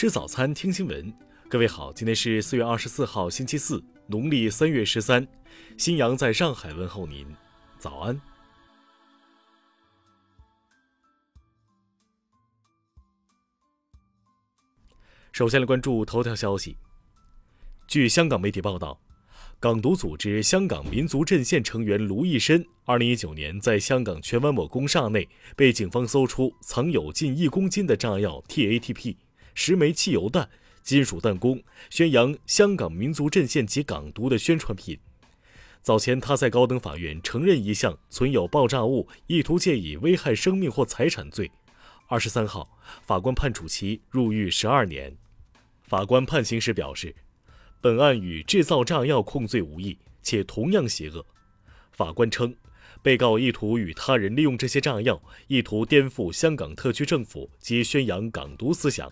吃早餐，听新闻。各位好，今天是四月二十四号，星期四，农历三月十三。新阳在上海问候您，早安。首先来关注头条消息。据香港媒体报道，港独组织香港民族阵线成员卢义深，二零一九年在香港荃湾某工厦内被警方搜出藏有近一公斤的炸药 TATP。十枚汽油弹、金属弹弓，宣扬香港民族阵线及港独的宣传品。早前，他在高等法院承认一项存有爆炸物，意图借以危害生命或财产罪。二十三号，法官判处其入狱十二年。法官判刑时表示，本案与制造炸药控罪无异，且同样邪恶。法官称，被告意图与他人利用这些炸药，意图颠覆香港特区政府及宣扬港独思想。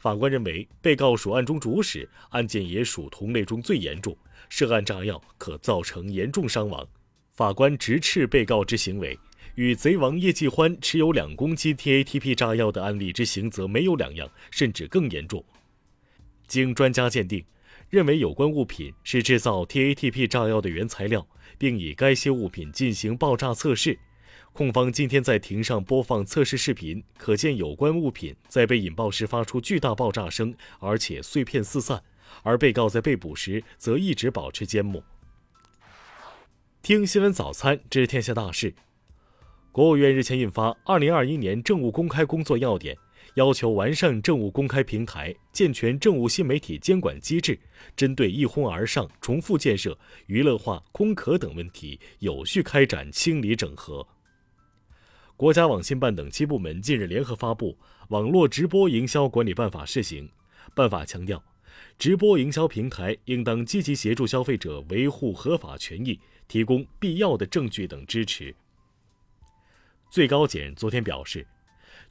法官认为，被告属案中主使，案件也属同类中最严重，涉案炸药可造成严重伤亡。法官直斥被告之行为与贼王叶继欢持有两公斤 TATP 炸药的案例之刑责没有两样，甚至更严重。经专家鉴定，认为有关物品是制造 TATP 炸药的原材料，并以该些物品进行爆炸测试。控方今天在庭上播放测试视频，可见有关物品在被引爆时发出巨大爆炸声，而且碎片四散。而被告在被捕时则一直保持缄默。听新闻早餐知天下大事。国务院日前印发《二零二一年政务公开工作要点》，要求完善政务公开平台，健全政务新媒体监管机制，针对一哄而上、重复建设、娱乐化、空壳等问题，有序开展清理整合。国家网信办等七部门近日联合发布《网络直播营销管理办法（试行）》。办法强调，直播营销平台应当积极协助消费者维护合法权益，提供必要的证据等支持。最高检昨天表示，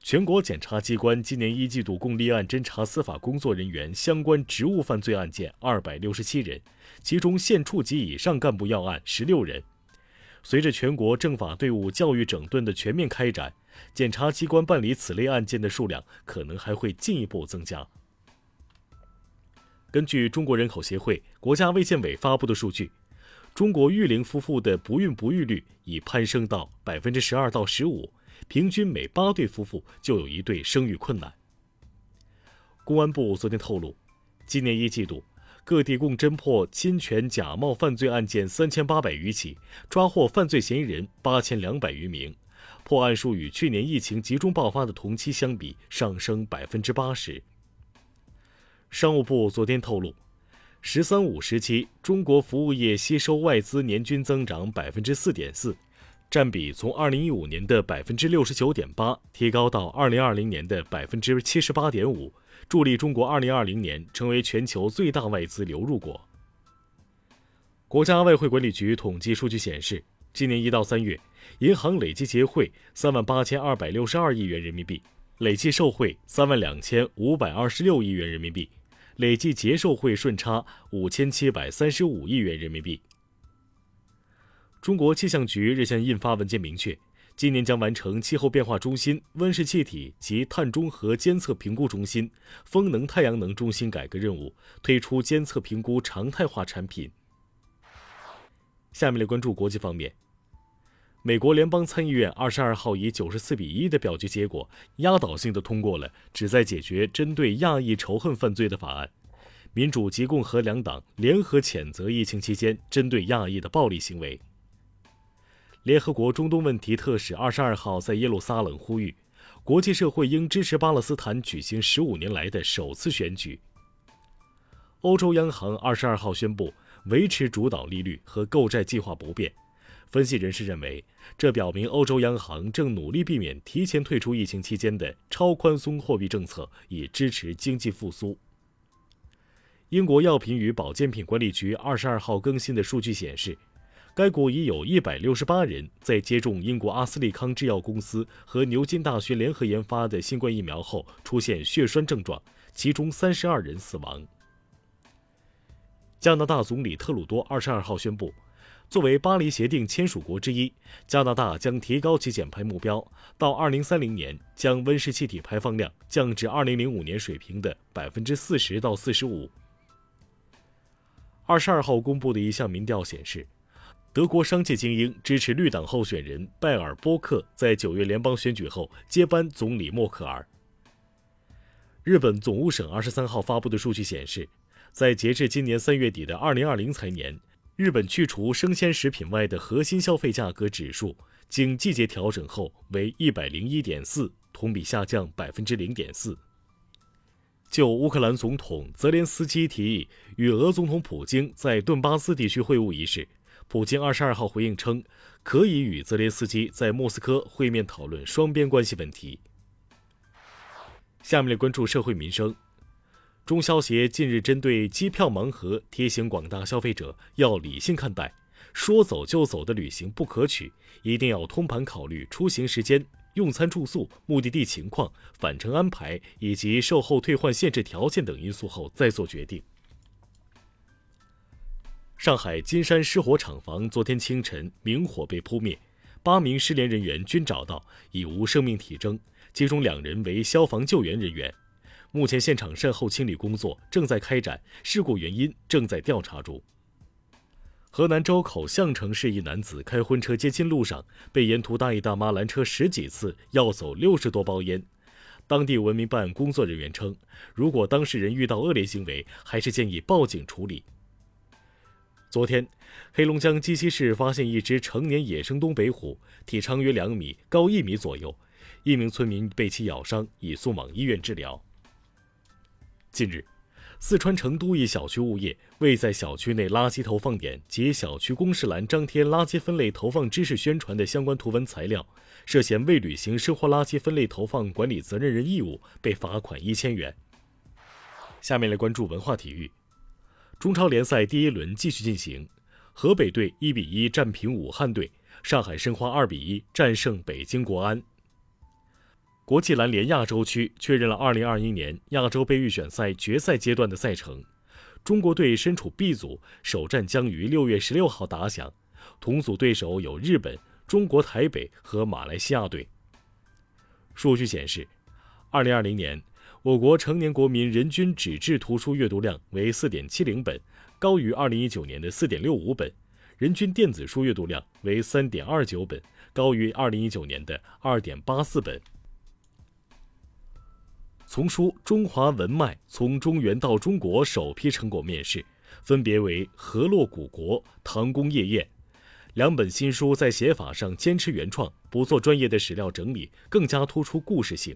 全国检察机关今年一季度共立案侦查司法工作人员相关职务犯罪案件二百六十七人，其中县处级以上干部要案十六人。随着全国政法队伍教育整顿的全面开展，检察机关办理此类案件的数量可能还会进一步增加。根据中国人口协会、国家卫健委发布的数据，中国育龄夫妇的不孕不育率已攀升到百分之十二到十五，平均每八对夫妇就有一对生育困难。公安部昨天透露，今年一季度。各地共侦破侵权假冒犯罪案件三千八百余起，抓获犯罪嫌疑人八千两百余名，破案数与去年疫情集中爆发的同期相比上升百分之八十。商务部昨天透露，“十三五”时期中国服务业吸收外资年均增长百分之四点四，占比从二零一五年的百分之六十九点八提高到二零二零年的百分之七十八点五。助力中国2020年成为全球最大外资流入国。国家外汇管理局统计数据显示，今年一到三月，银行累计结汇三万八千二百六十二亿元人民币，累计受贿三万两千五百二十六亿元人民币，累计结售汇顺差五千七百三十五亿元人民币。中国气象局日前印发文件，明确。今年将完成气候变化中心、温室气体及碳中和监测评估中心、风能太阳能中心改革任务，推出监测评估常态化产品。下面来关注国际方面，美国联邦参议院二十二号以九十四比一的表决结果，压倒性的通过了旨在解决针对亚裔仇恨犯罪的法案。民主及共和两党联合谴责疫情期间针对亚裔的暴力行为。联合国中东问题特使二十二号在耶路撒冷呼吁，国际社会应支持巴勒斯坦举行十五年来的首次选举。欧洲央行二十二号宣布维持主导利率和购债计划不变。分析人士认为，这表明欧洲央行正努力避免提前退出疫情期间的超宽松货币政策，以支持经济复苏。英国药品与保健品管理局二十二号更新的数据显示。该国已有一百六十八人在接种英国阿斯利康制药公司和牛津大学联合研发的新冠疫苗后出现血栓症状，其中三十二人死亡。加拿大总理特鲁多二十二号宣布，作为巴黎协定签署国之一，加拿大将提高其减排目标，到2030年将温室气体排放量降至2005年水平的40%到45%。二十二号公布的一项民调显示，德国商界精英支持绿党候选人拜尔波克在九月联邦选举后接班总理默克尔。日本总务省二十三号发布的数据显示，在截至今年三月底的2020财年。日本去除生鲜食品外的核心消费价格指数，经季节调整后为一百零一点四，同比下降百分之零点四。就乌克兰总统泽连斯基提议与俄总统普京在顿巴斯地区会晤一事，普京二十二号回应称，可以与泽连斯基在莫斯科会面讨论双边关系问题。下面来关注社会民生。中消协近日针对机票盲盒提醒广大消费者要理性看待，说走就走的旅行不可取，一定要通盘考虑出行时间、用餐住宿、目的地情况、返程安排以及售后退换限制条件等因素后再做决定。上海金山失火厂房昨天清晨明火被扑灭，八名失联人员均找到，已无生命体征，其中两人为消防救援人员。目前现场善后清理工作正在开展，事故原因正在调查中。河南周口项城市一男子开婚车接亲路上，被沿途大爷大妈拦车十几次，要走六十多包烟。当地文明办工作人员称，如果当事人遇到恶劣行为，还是建议报警处理。昨天，黑龙江鸡西市发现一只成年野生东北虎，体长约两米，高一米左右，一名村民被其咬伤，已送往医院治疗。近日，四川成都一小区物业未在小区内垃圾投放点及小区公示栏张贴垃圾分类投放知识宣传的相关图文材料，涉嫌未履行生活垃圾分类投放管理责任人义务，被罚款一千元。下面来关注文化体育，中超联赛第一轮继续进行，河北队一比一战平武汉队，上海申花二比一战胜北京国安。国际篮联亚洲区确认了2021年亚洲杯预选赛决赛阶段的赛程，中国队身处 B 组，首战将于6月16号打响，同组对手有日本、中国台北和马来西亚队。数据显示，2020年我国成年国民人均纸质图书阅读量为4.70本，高于2019年的4.65本；人均电子书阅读量为3.29本，高于2019年的2.84本。丛书《中华文脉：从中原到中国》首批成果面世，分别为《河洛古国》《唐宫夜宴》两本新书，在写法上坚持原创，不做专业的史料整理，更加突出故事性。